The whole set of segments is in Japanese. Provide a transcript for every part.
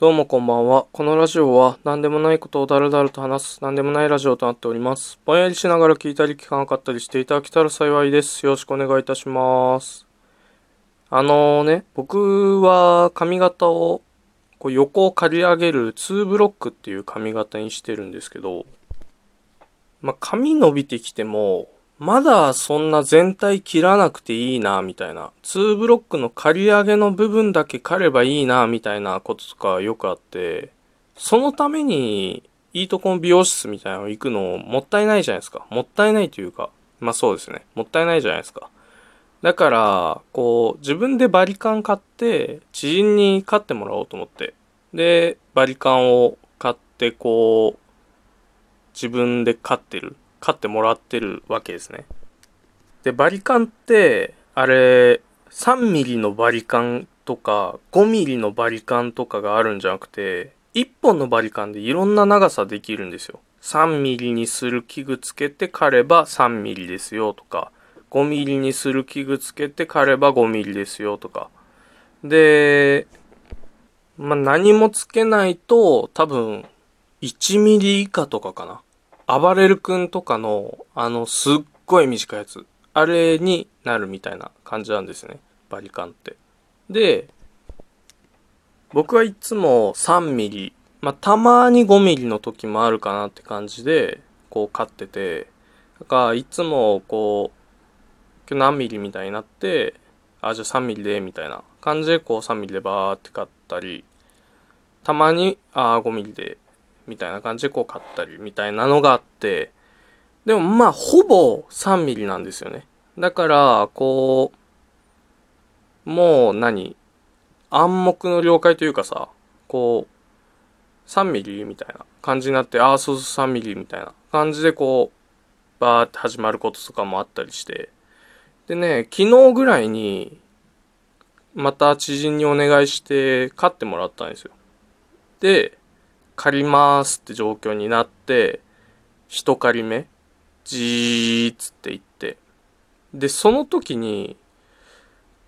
どうもこんばんは。このラジオは何でもないことをだらだらと話す何でもないラジオとなっております。ぼんやりしながら聞いたり聞かなかったりしていただけたら幸いです。よろしくお願いいたします。あのーね、僕は髪型をこう横を刈り上げる2ブロックっていう髪型にしてるんですけど、まあ、髪伸びてきても、まだそんな全体切らなくていいな、みたいな。2ブロックの刈り上げの部分だけ刈ればいいな、みたいなこととかよくあって、そのために、いいとこの美容室みたいなの行くのもったいないじゃないですか。もったいないというか、まあそうですね。もったいないじゃないですか。だから、こう、自分でバリカン買って、知人に買ってもらおうと思って。で、バリカンを買って、こう、自分で飼ってる。飼ってもらってるわけですね。で、バリカンって、あれ、3ミリのバリカンとか、5ミリのバリカンとかがあるんじゃなくて、1本のバリカンでいろんな長さできるんですよ。3ミリにする器具つけて刈れば3ミリですよとか、5ミリにする器具つけて刈れば5ミリですよとか。で、まあ、何もつけないと多分1ミリ以下とかかな。暴れる君とかの、あの、すっごい短いやつ。あれになるみたいな感じなんですね。バリカンって。で、僕はいつも3ミリ、まあ、たまに5ミリの時もあるかなって感じで、こう買ってて、だからいつもこう、今日何ミリみたいになって、あ、じゃあ3ミリで、みたいな感じでこう3ミリでバーって買ったり、たまに、あ、5ミリで、みたいな感じでこう買ったりみたいなのがあって、でもまあほぼ3ミリなんですよね。だから、こう、もう何暗黙の了解というかさ、こう、3ミリみたいな感じになって、ああ、そうそう3ミリみたいな感じでこう、バーって始まることとかもあったりして。でね、昨日ぐらいに、また知人にお願いして買ってもらったんですよ。で、借りますって状況になって、一借り目、じーっつって言って。で、その時に、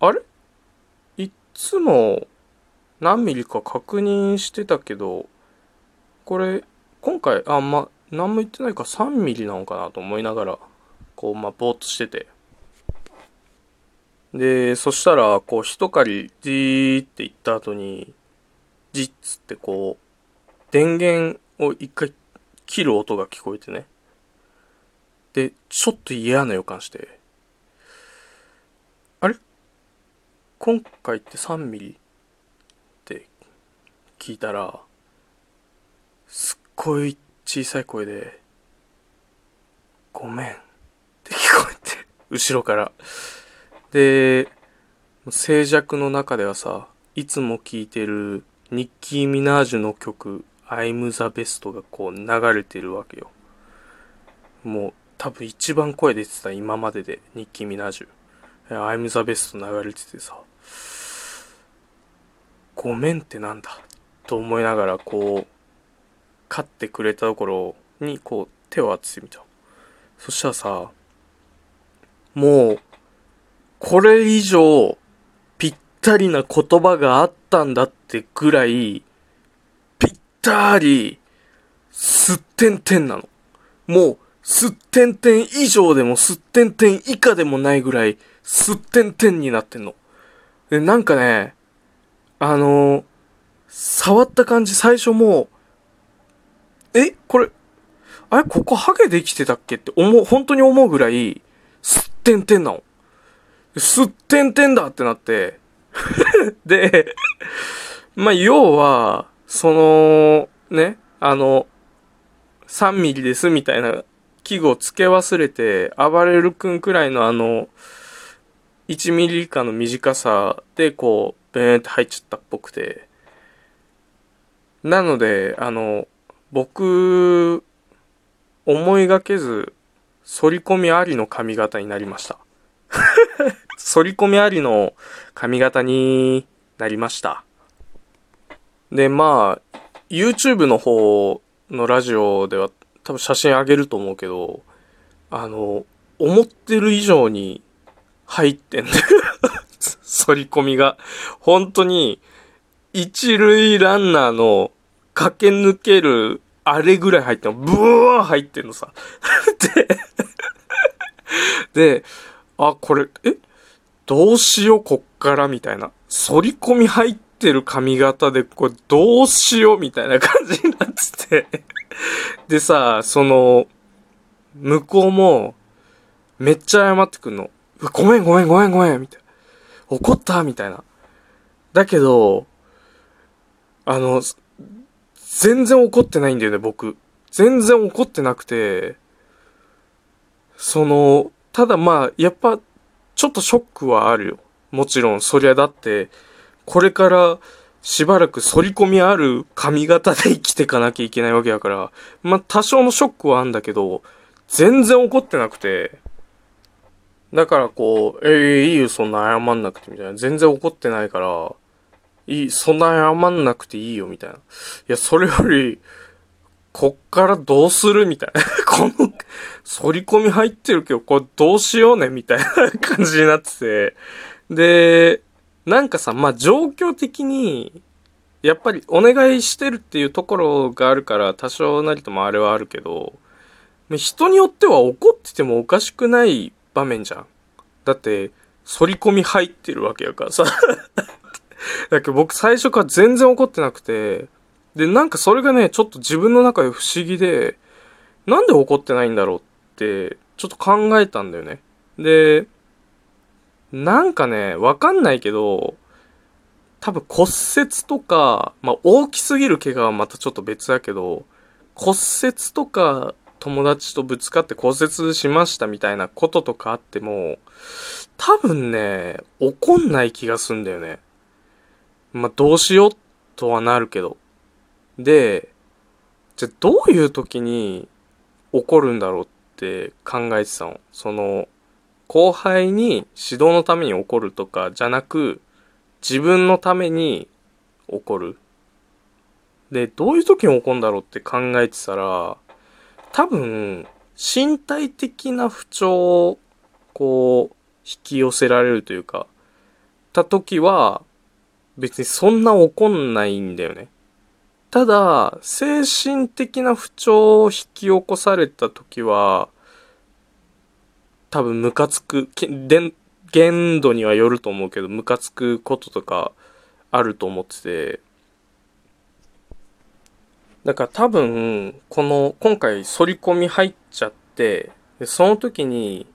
あれ？いつも何ミリか確認してたけど、これ、今回、あ、ま、何も言ってないか3ミリなのかなと思いながら、こう、ま、ぼーっとしてて。で、そしたら、こう、一借り、じーって言った後に、じっつってこう、電源を一回切る音が聞こえてね。で、ちょっと嫌な予感して。あれ？今回って3ミリ？って聞いたら、すっごい小さい声で、ごめんって聞こえて、後ろから。で、静寂の中ではさ、いつも聴いてるニッキー・ミナージュの曲 I'm the best がこう流れてるわけよ。もう多分一番声出てた今まででニッキー・ミナージュ。I'm the best 流れててさ、ごめんってなんだと思いながらこう、飼ってくれたところにこう手を当ててみた。そしたらさ、もう、これ以上ぴったりな言葉があったんだってぐらい、ったり、すってんてんなの。もう、すってんてん以上でもすってんてん以下でもないぐらい、すってんてんになってんの。で、なんかね、あのー触った感じ最初もう、え、これ、あれ、ここハゲできてたっけって思う、本当に思うぐらい、すってんてんなの。すってんてんだってなって、で、まあ、要は、その、ね、あの、3ミリですみたいな器具を付け忘れて、暴れる君くらいのあの、1ミリ以下の短さでこう、ベーンって入っちゃったっぽくて。なので、あの、僕、思いがけず、反り込みありの髪型になりました。反り込みありの髪型になりました。で、まあ、YouTube の方のラジオでは多分写真あげると思うけど、あの、思ってる以上に入ってんだよ。反り込みが。本当に、一塁ランナーの駆け抜けるあれぐらい入ってんの。ブワー入ってんのさ。で、で、あ、これ、え？どうしよう、こっから、みたいな。反り込み入ってってる髪型で、これどうしよう、みたいな感じになってて でさ、その、向こうも、めっちゃ謝ってくんの。ごめんごめんごめんごめんみたいな。怒ったみたいな。だけど、あの、全然怒ってないんだよね、僕。全然怒ってなくて、その、ただまあ、やっぱ、ちょっとショックはあるよ。もちろん、そりゃだって、これからしばらく反り込みある髪型で生きてかなきゃいけないわけだから、まあ多少のショックはあんだけど、全然怒ってなくて、だからこう、ええー、いいよ、そんな謝んなくてみたいな。全然怒ってないから、いい、そんな謝んなくていいよ、みたいな。いや、それより、こっからどうするみたいな。この、反り込み入ってるけど、これどうしようねみたいな感じになってて。で、なんかさ、まあ、状況的に、やっぱりお願いしてるっていうところがあるから、多少なりともあれはあるけど、人によっては怒っててもおかしくない場面じゃん。だって、反り込み入ってるわけやからさ。だけど僕最初から全然怒ってなくて、で、なんかそれがね、ちょっと自分の中で不思議で、なんで怒ってないんだろうって、ちょっと考えたんだよね。で、なんかね、わかんないけど、多分骨折とか、まあ大きすぎる怪我はまたちょっと別だけど、骨折とか友達とぶつかって骨折しましたみたいなこととかあっても、多分ね、怒んない気がすんだよね。まあどうしようとはなるけど。で、じゃあどういう時に怒るんだろうって考えてたの。その、後輩に指導のために怒るとかじゃなく、自分のために怒る。で、どういう時に怒るんだろうって考えてたら、多分、身体的な不調を、こう、引き寄せられるというか、た時は、別にそんな怒んないんだよね。ただ、精神的な不調を引き起こされた時は、多分ムカつく、限度にはよると思うけど、ムカつくこととかあると思ってて、だから多分、この、今回反り込み入っちゃって、でその時に、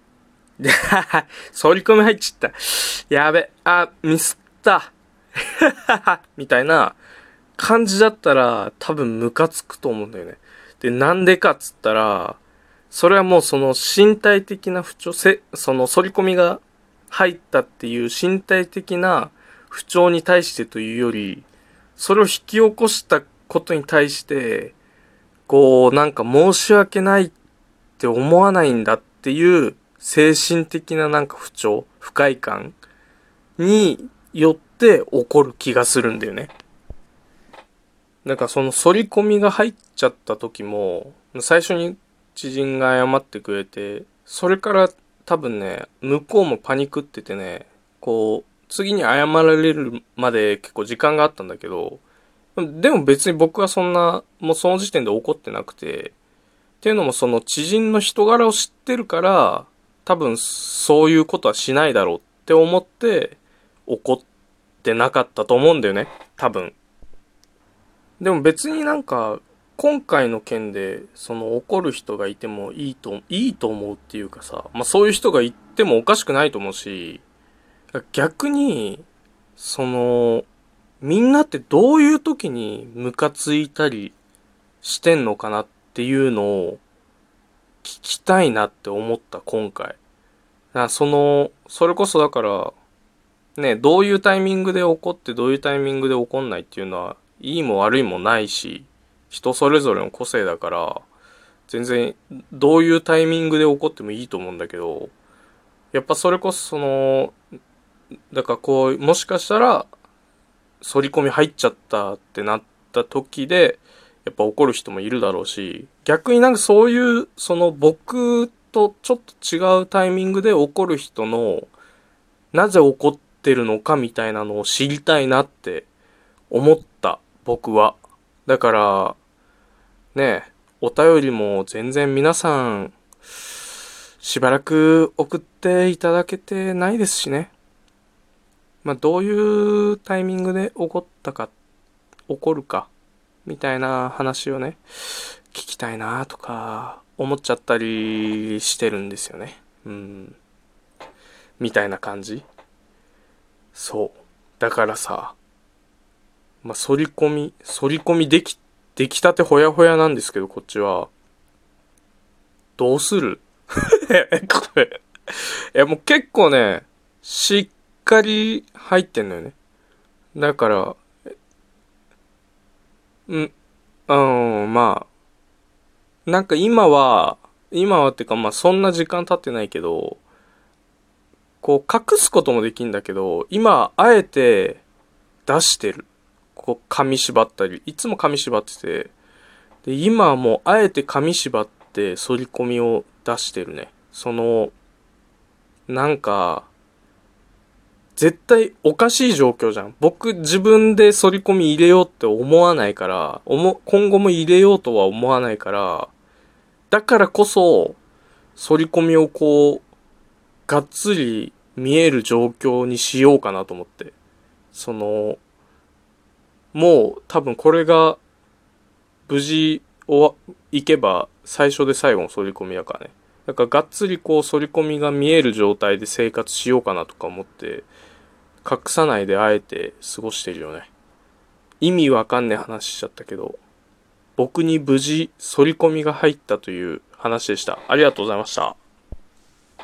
で、反り込み入っちゃった。やべ、あ、ミスった。みたいな感じだったら多分ムカつくと思うんだよね。で、なんでかっつったら、それはもうその身体的な不調、せ、その反り込みが入ったっていう身体的な不調に対してというより、それを引き起こしたことに対して、こう、なんか申し訳ないって思わないんだっていう精神的ななんか不調、不快感によって起こる気がするんだよね。なんかその反り込みが入っちゃった時も、最初に知人が謝ってくれて、それから多分ね、向こうもパニクっててね、こう、次に謝られるまで結構時間があったんだけど、でも別に僕はそんな、もうその時点で怒ってなくて、っていうのもその知人の人柄を知ってるから、多分そういうことはしないだろうって思って怒ってなかったと思うんだよね。多分。でも別になんか今回の件で、その怒る人がいてもいいと、いいと思うっていうかさ、まあそういう人がいてもおかしくないと思うし、逆に、その、みんなってどういう時にムカついたりしてんのかなっていうのを聞きたいなって思った今回。その、それこそだから、ね、どういうタイミングで怒ってどういうタイミングで怒んないっていうのは、いいも悪いもないし、人それぞれの個性だから、全然どういうタイミングで起こってもいいと思うんだけど、やっぱそれこそその、だからこう、もしかしたら、反り込み入っちゃったってなった時で、やっぱ怒る人もいるだろうし、逆になんかそういう、その僕とちょっと違うタイミングで怒る人の、なぜ怒ってるのかみたいなのを知りたいなって思った僕は。だからねお便りも全然皆さんしばらく送っていただけてないですしね。まあどういうタイミングで起こったか起こるかみたいな話をね聞きたいなとか思っちゃったりしてるんですよね。うん。みたいな感じ。そう。だからさまあ、反り込み、反り込みでき、出来たてほやほやなんですけど、こっちは。どうする？これ。いや、もう結構ね、しっかり入ってんのよね。だから、ん、うん、まあ、なんか今は、今はっていうかまあそんな時間経ってないけど、こう隠すこともできんだけど、今、あえて出してる。こう紙縛ったり、いつも紙縛ってて、で、今はもうあえて紙縛って反り込みを出してるね。その、なんか、絶対おかしい状況じゃん。僕自分で反り込み入れようって思わないから、今後も入れようとは思わないから、だからこそ、反り込みをこう、がっつり見える状況にしようかなと思って。その、もう多分これが無事をいけば最初で最後の反り込みやからね。だからがっつりこう反り込みが見える状態で生活しようかなとか思って隠さないであえて過ごしてるよね。意味わかんねえ話しちゃったけど僕に無事反り込みが入ったという話でした。ありがとうございました。